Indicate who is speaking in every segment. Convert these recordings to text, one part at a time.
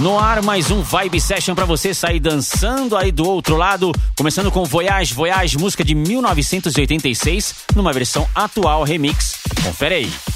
Speaker 1: No ar, mais um Vibe Session para você sair dançando aí do outro lado. Começando com Voyage, Voyage, música de 1986, numa versão atual remix. Confere aí.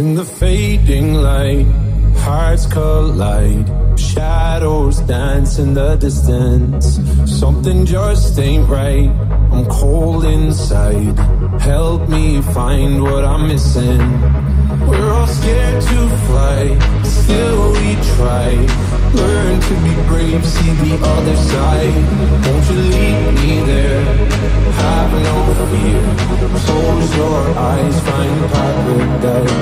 Speaker 2: In the fading light, hearts collide. Shadows dance in the distance. Something just ain't right. I'm cold inside. Help me find what I'm missing. We're all scared to fly, still we try. Learn to be brave, see the other side. Won't you leave me there? Have no fear. Close your eyes, find paradise.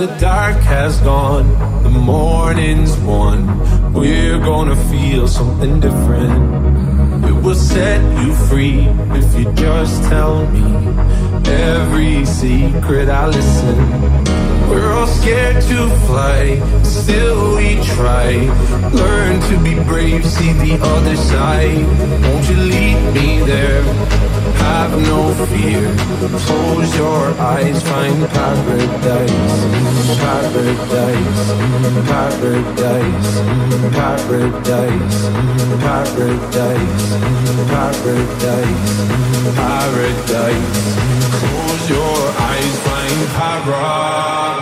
Speaker 3: the dark has gone, the morning's won. We're gonna feel something different. It will set you free if you just tell me every secret I listen. We're all scared to fly, still we try. Learn to be brave, see the other side. Won't you leave? be
Speaker 4: there. Have no fear. Close your eyes, find paradise. Paradise, paradise, paradise, paradise, paradise, paradise. Close your eyes, find
Speaker 5: paradise.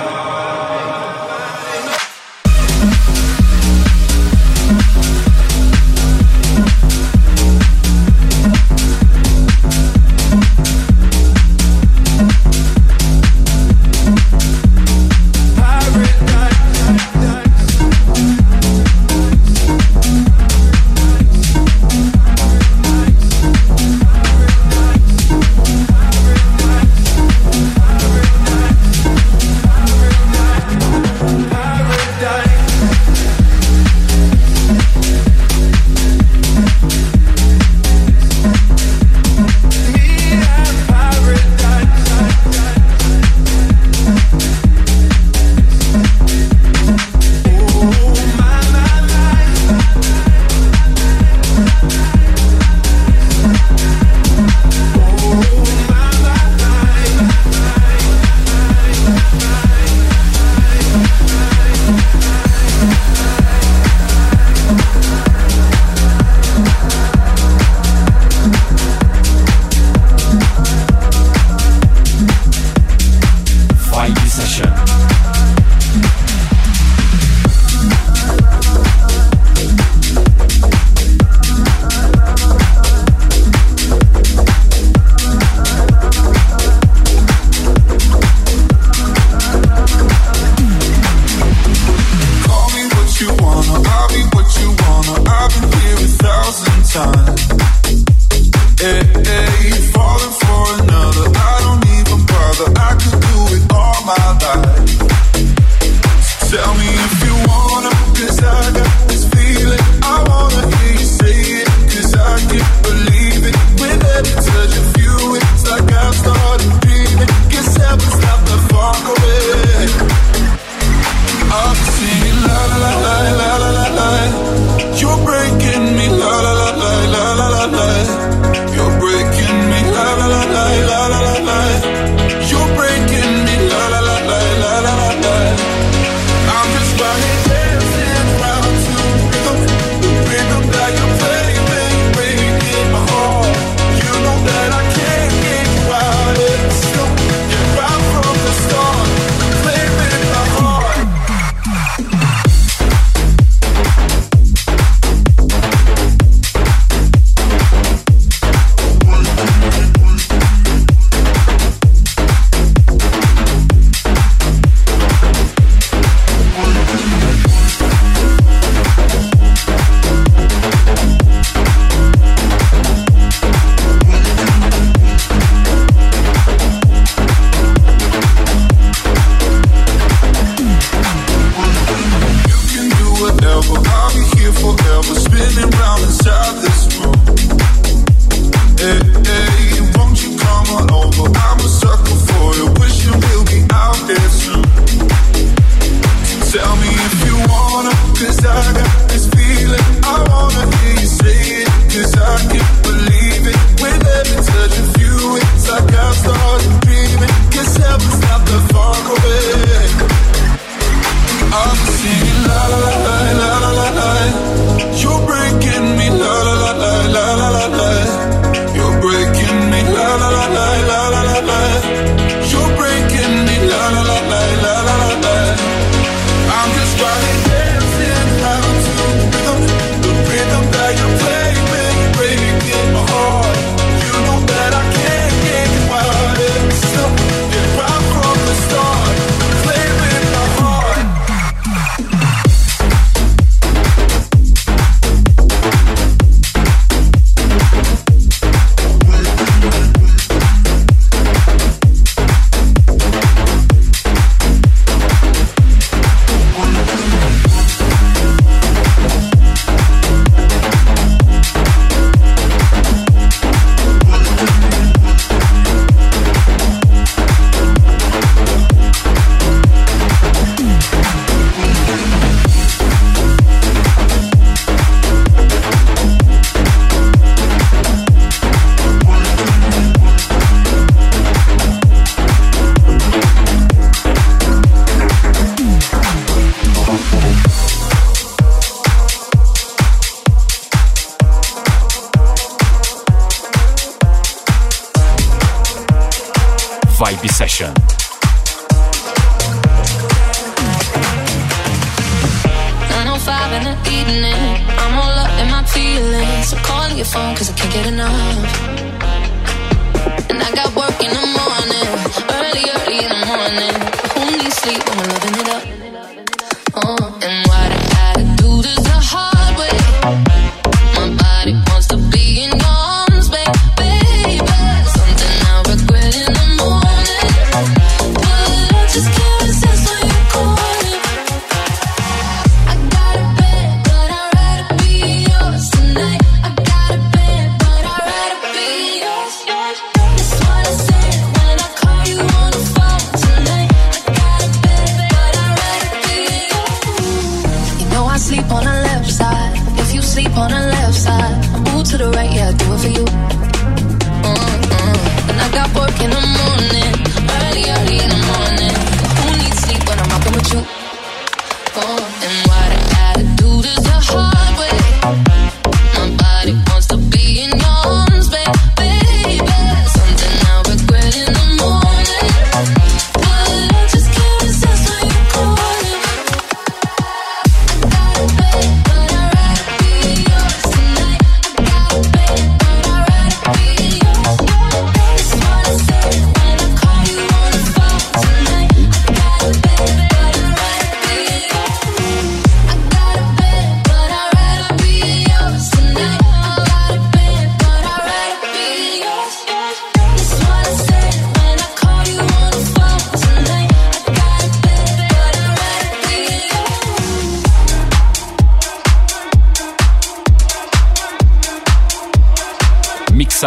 Speaker 5: session.
Speaker 6: Oh five in the evening, I'm all up in my feelings. So call your phone, cause I can't get enough.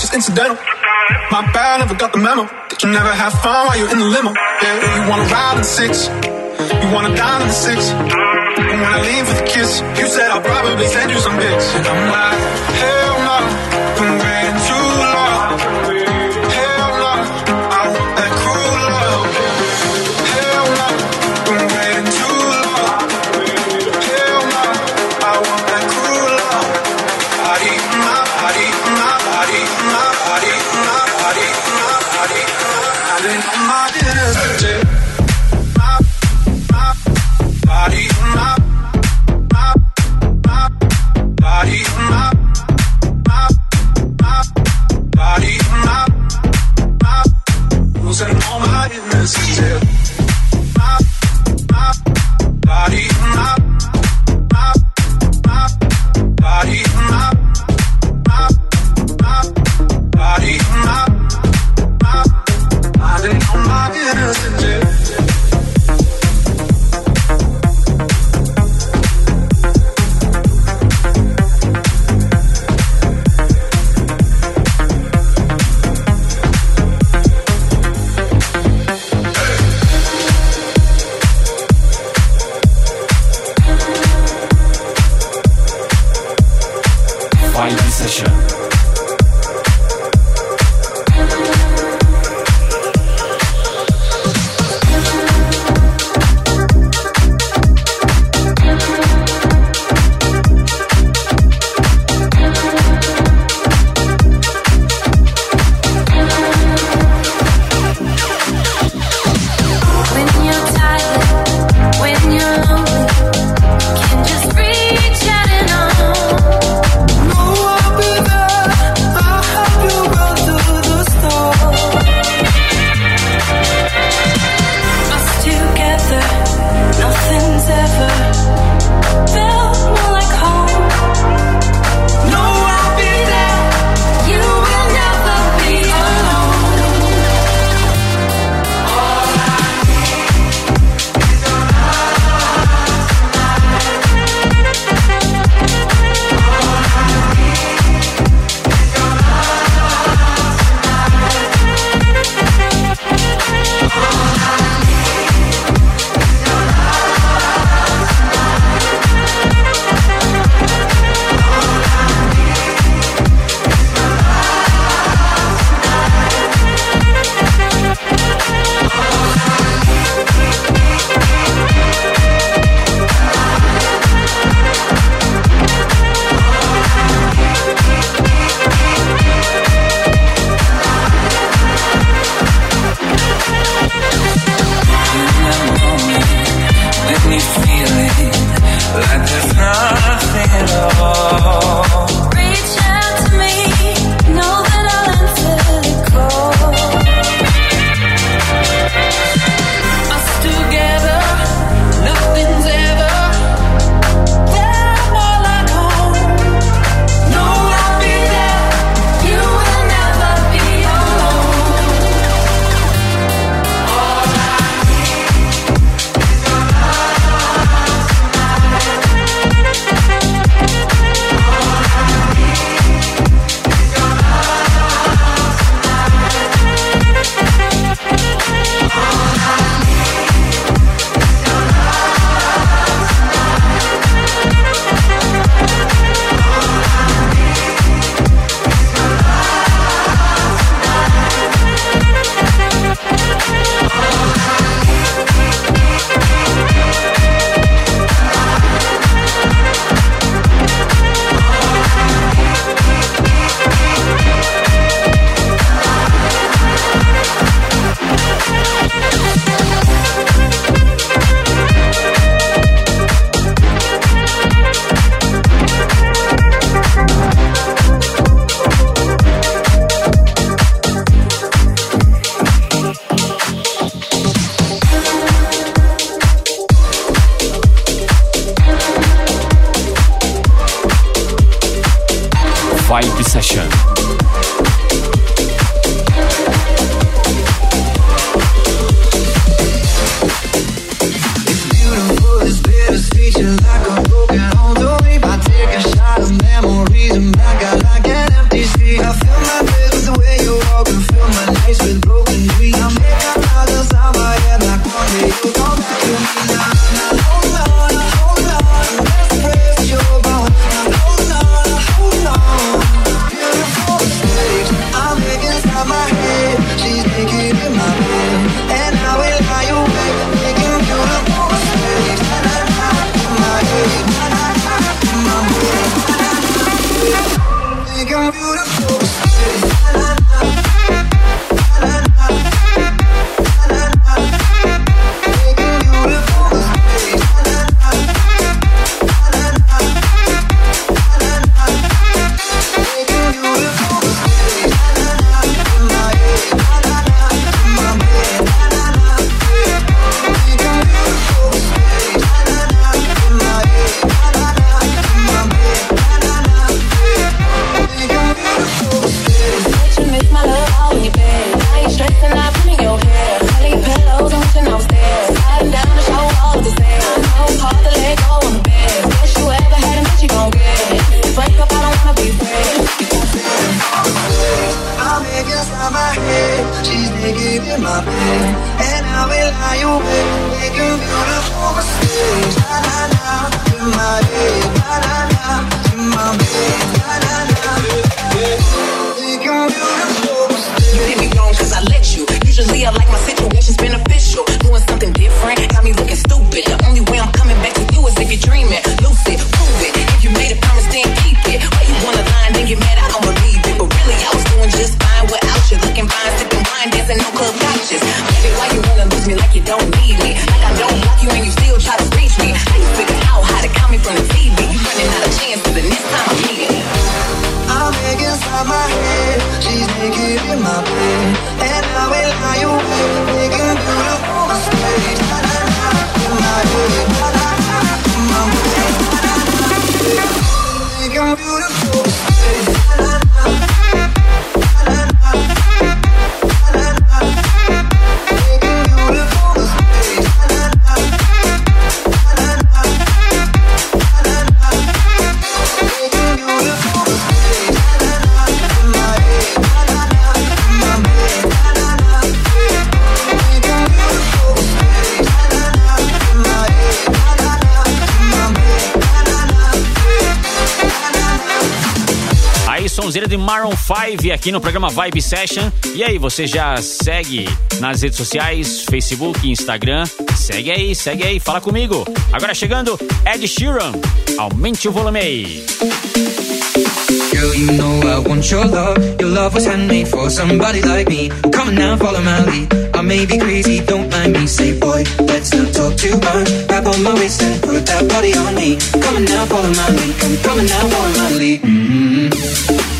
Speaker 6: it's just incidental. My bad, never got the memo that you never have fun while you're in the limo. Yeah, you wanna ride in the six, you wanna dine in the six. And when I leave with a kiss, you said I'll probably send you some pics. I'm like, hell.
Speaker 1: de Maroon 5 aqui no programa Vibe Session. E aí, você já segue nas redes sociais, Facebook, Instagram? Segue aí, segue aí, fala comigo. Agora chegando, Ed Sheeran. Aumente o volume aí.
Speaker 7: Girl, you know I want your love. Your love was handmade for somebody like me. Come now, follow my lead. I may be crazy, don't mind me. Say, boy, let's not talk too much. Grab on my waist and put that body on me. Come now, follow my lead. Come, come now, follow my lead.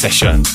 Speaker 4: sessions.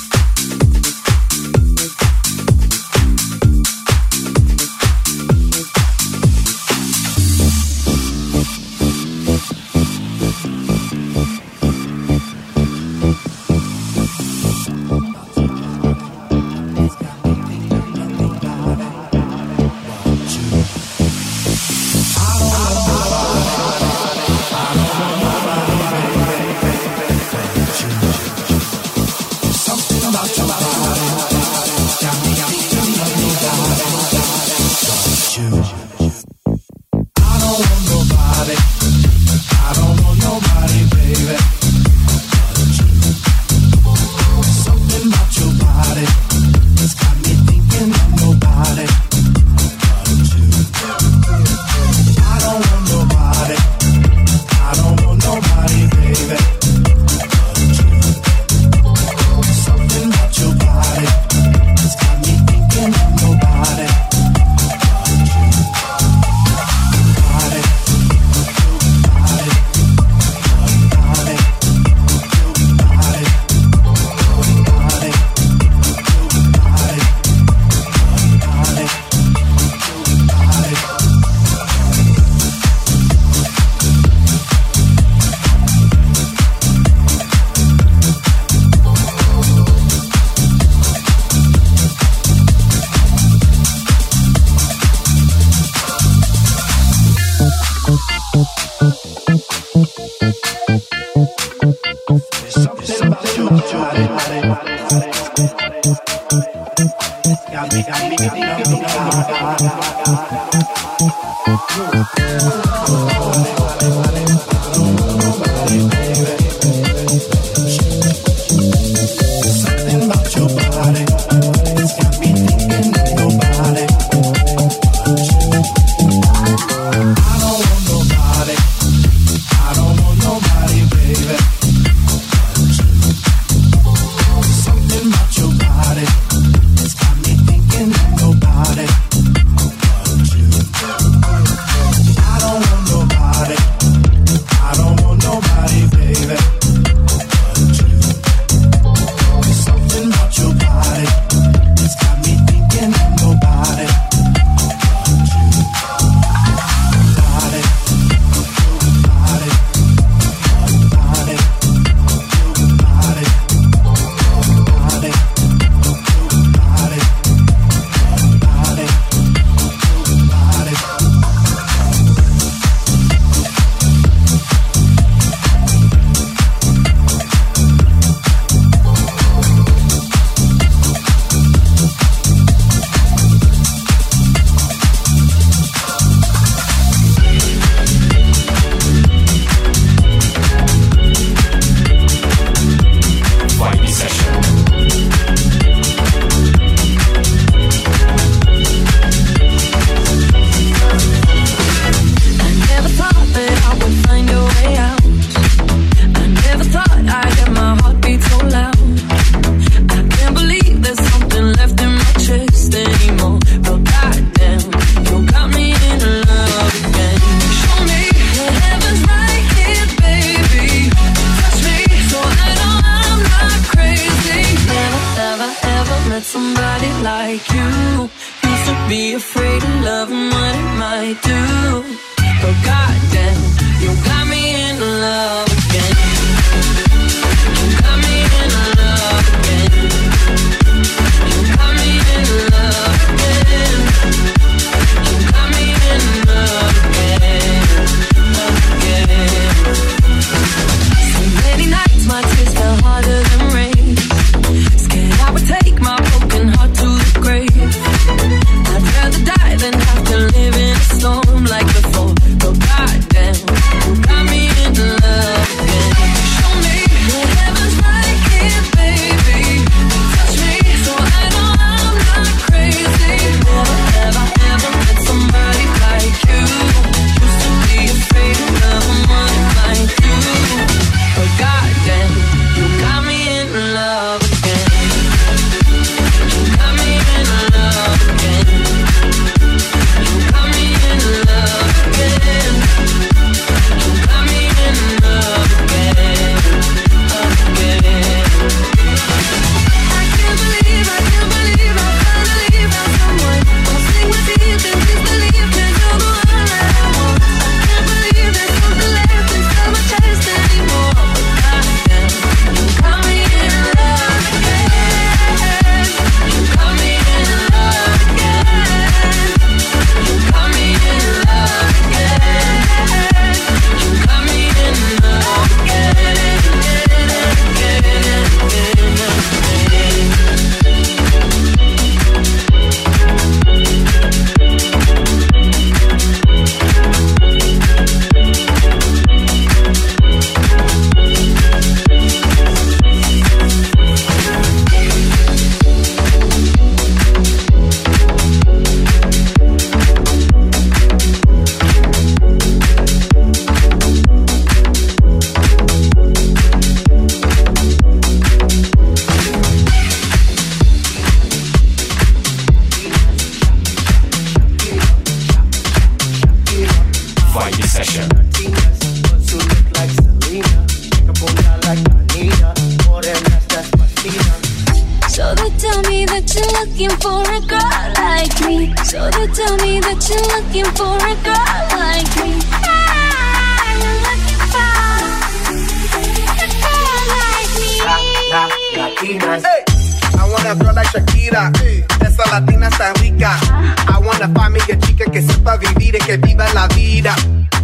Speaker 4: Que viva la vida.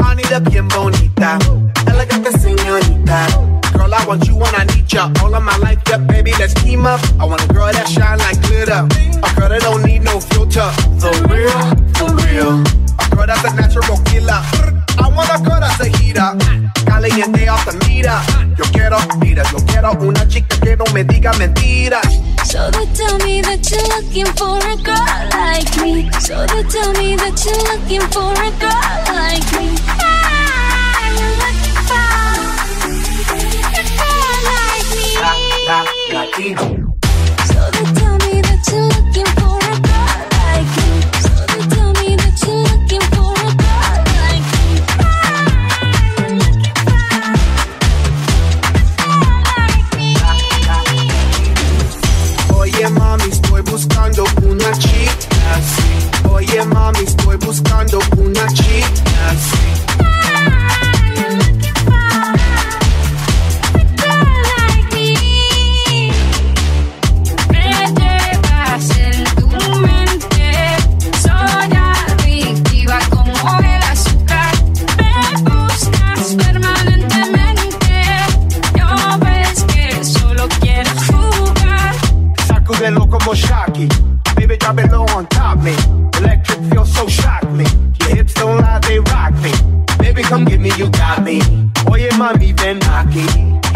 Speaker 4: I need a bien bonita, elegante señorita. Girl, I want you when I need ya. All of my life, yeah, baby, let's team up. I want a girl that shine like glitter. A girl that don't need no filter. The real, for real. A girl that's a natural killer. I want a girl that's a heater. Caliente the meter. Yo quiero, mira, yo quiero una chica que no me diga mentiras.
Speaker 8: So they tell me that you're looking for a girl like me. So they tell me that you're looking for a girl like me. Ah,
Speaker 4: Feels so shock me. Your hips don't lie, they rock me. Baby, come get me, you got me. Oye mami, ven aquí.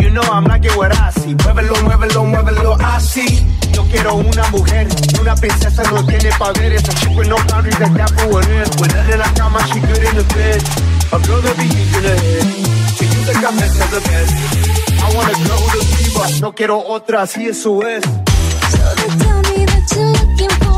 Speaker 4: You know I'm like it what I see. Muévelo, muévelo, muévelo así. Yo quiero una mujer, una princesa no tiene poderes. A chick with no boundaries, like that for what is. With her in la cama, she good in the bed. A girl that be to hit. So you think I'm best of the best. I want a girl who's a diva. No quiero otra, así eso es.
Speaker 8: So they tell me that you're looking for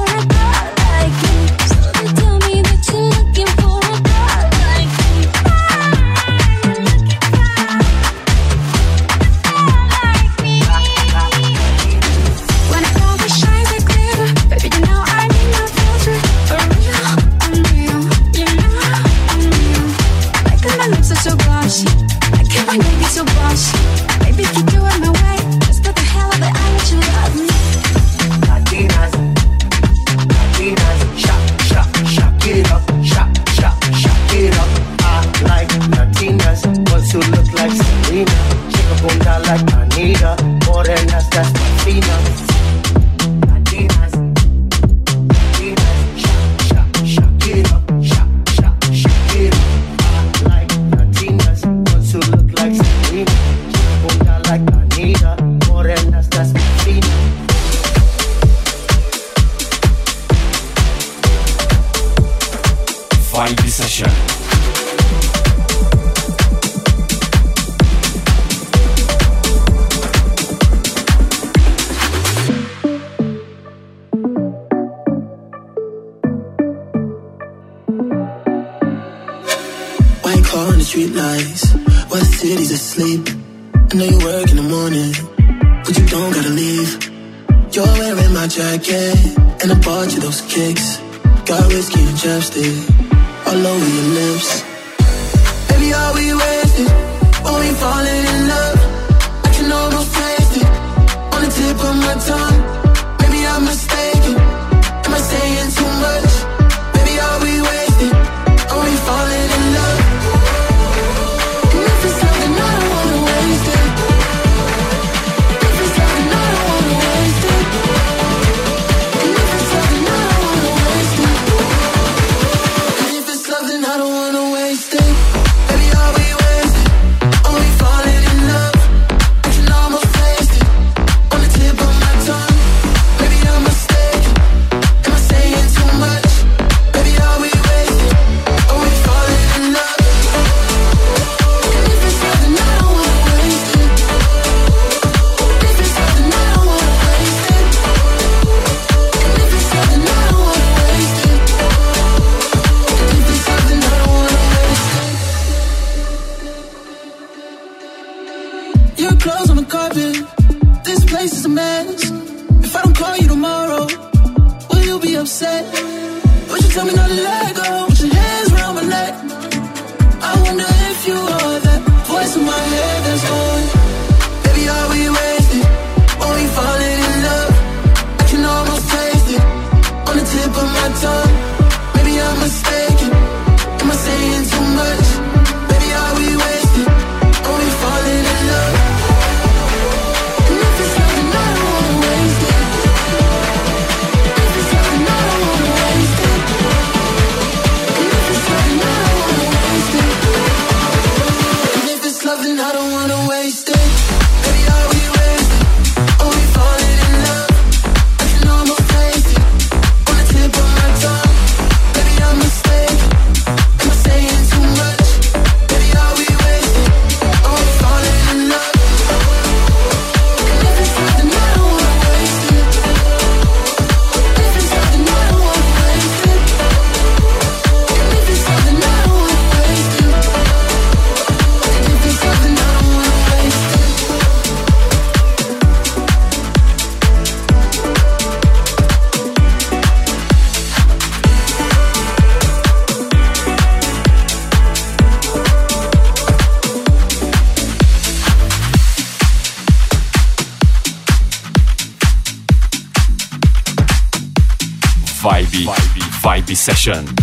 Speaker 8: to sleep. I know
Speaker 9: you work in the morning, but you don't gotta leave. You're wearing my jacket, and I bought you those kicks. Got whiskey and chapstick
Speaker 4: session.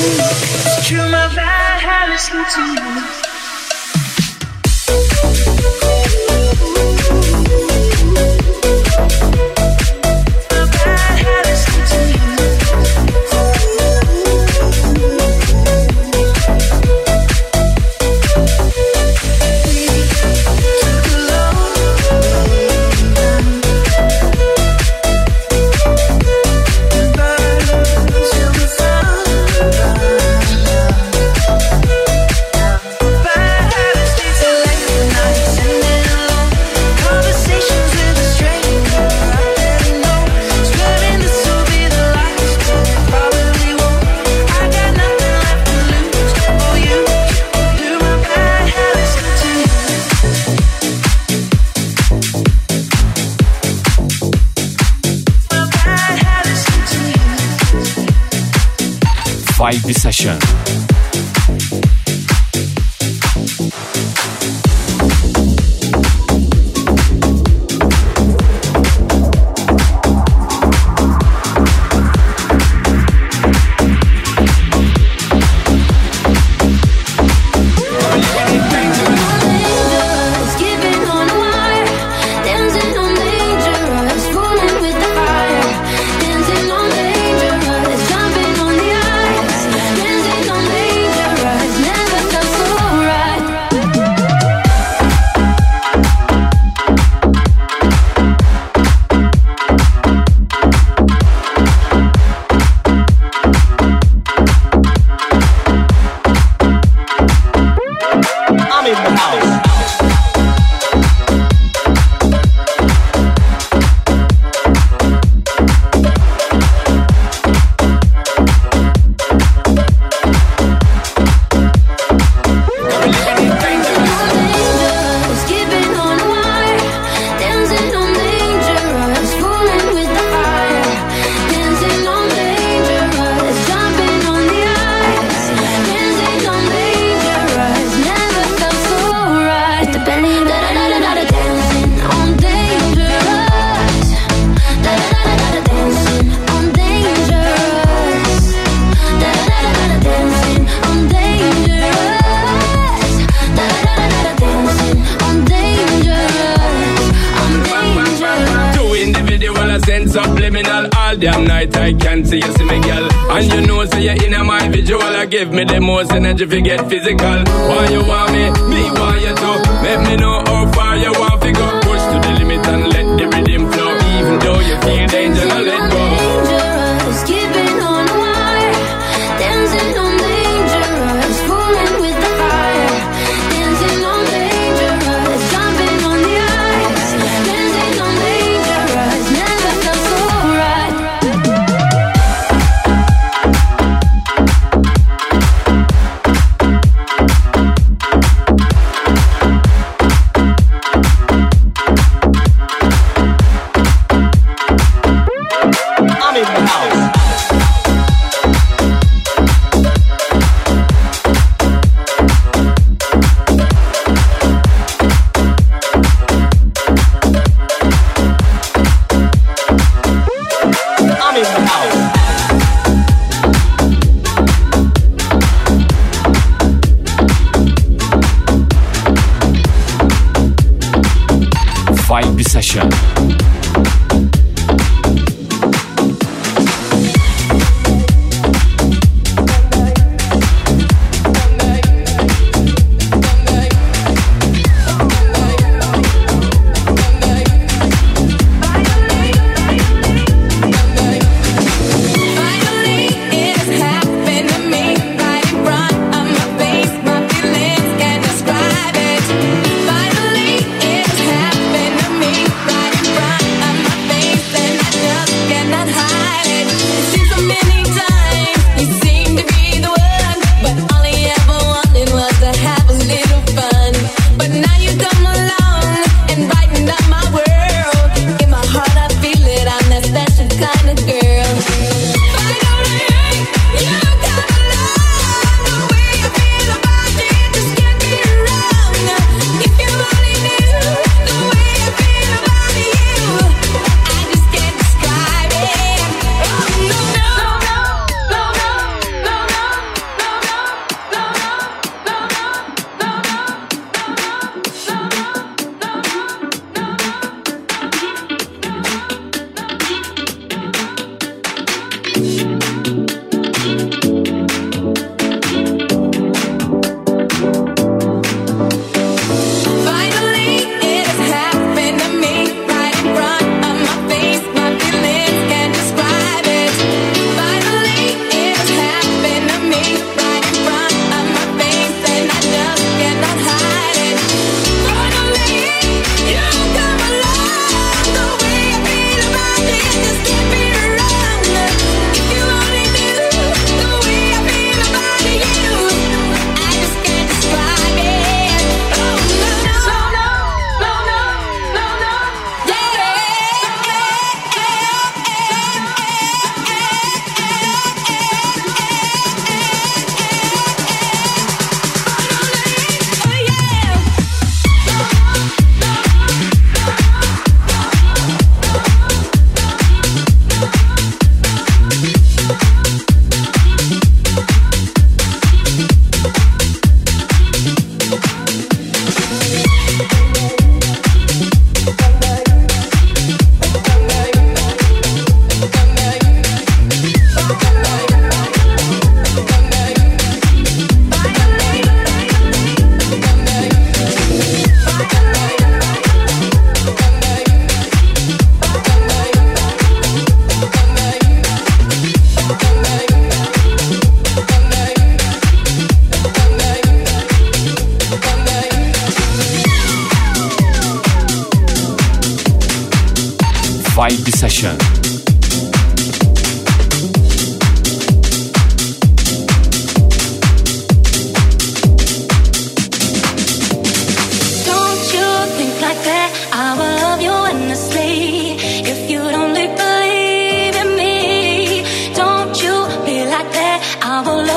Speaker 10: True, it's true. My bad habits lead to you.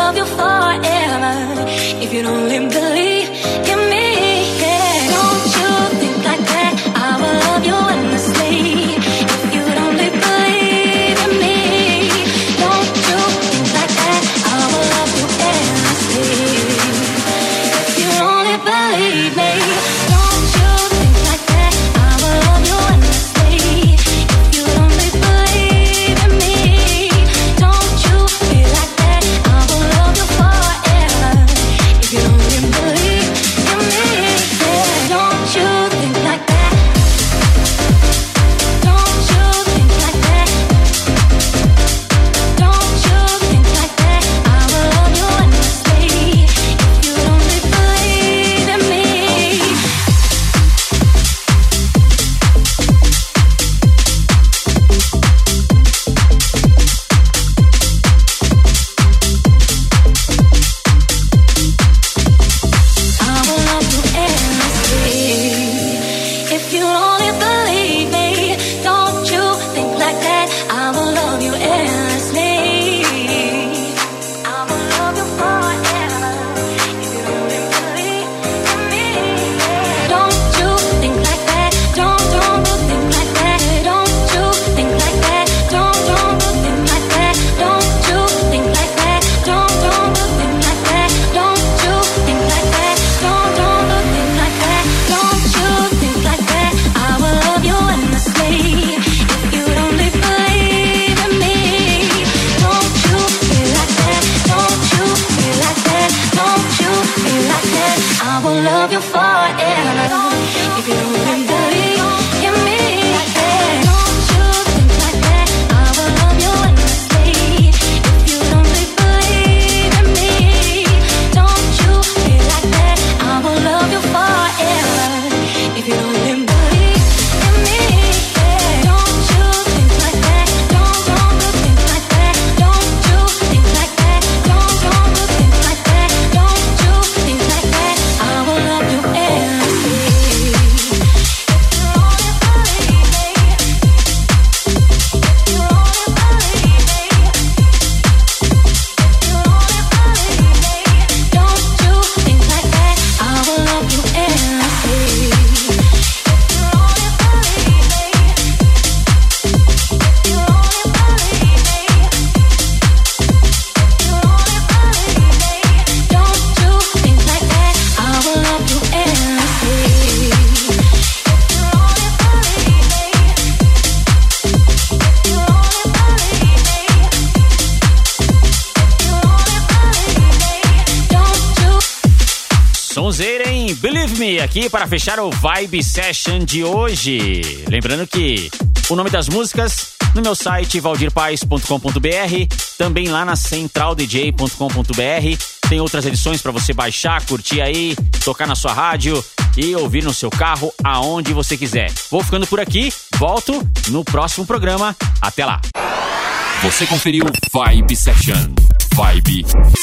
Speaker 8: love you forever if you'd only believe. love you forever if you
Speaker 1: remember. para fechar o Vibe Session de hoje. Lembrando que o nome das músicas no meu site valdirpaes.com.br, também lá na centraldj.com.br. Tem outras edições para você baixar, curtir aí, tocar na sua rádio e ouvir no seu carro aonde você quiser. Vou ficando por aqui, volto no próximo programa. Até lá.
Speaker 5: Você conferiu Vibe Session. Vibe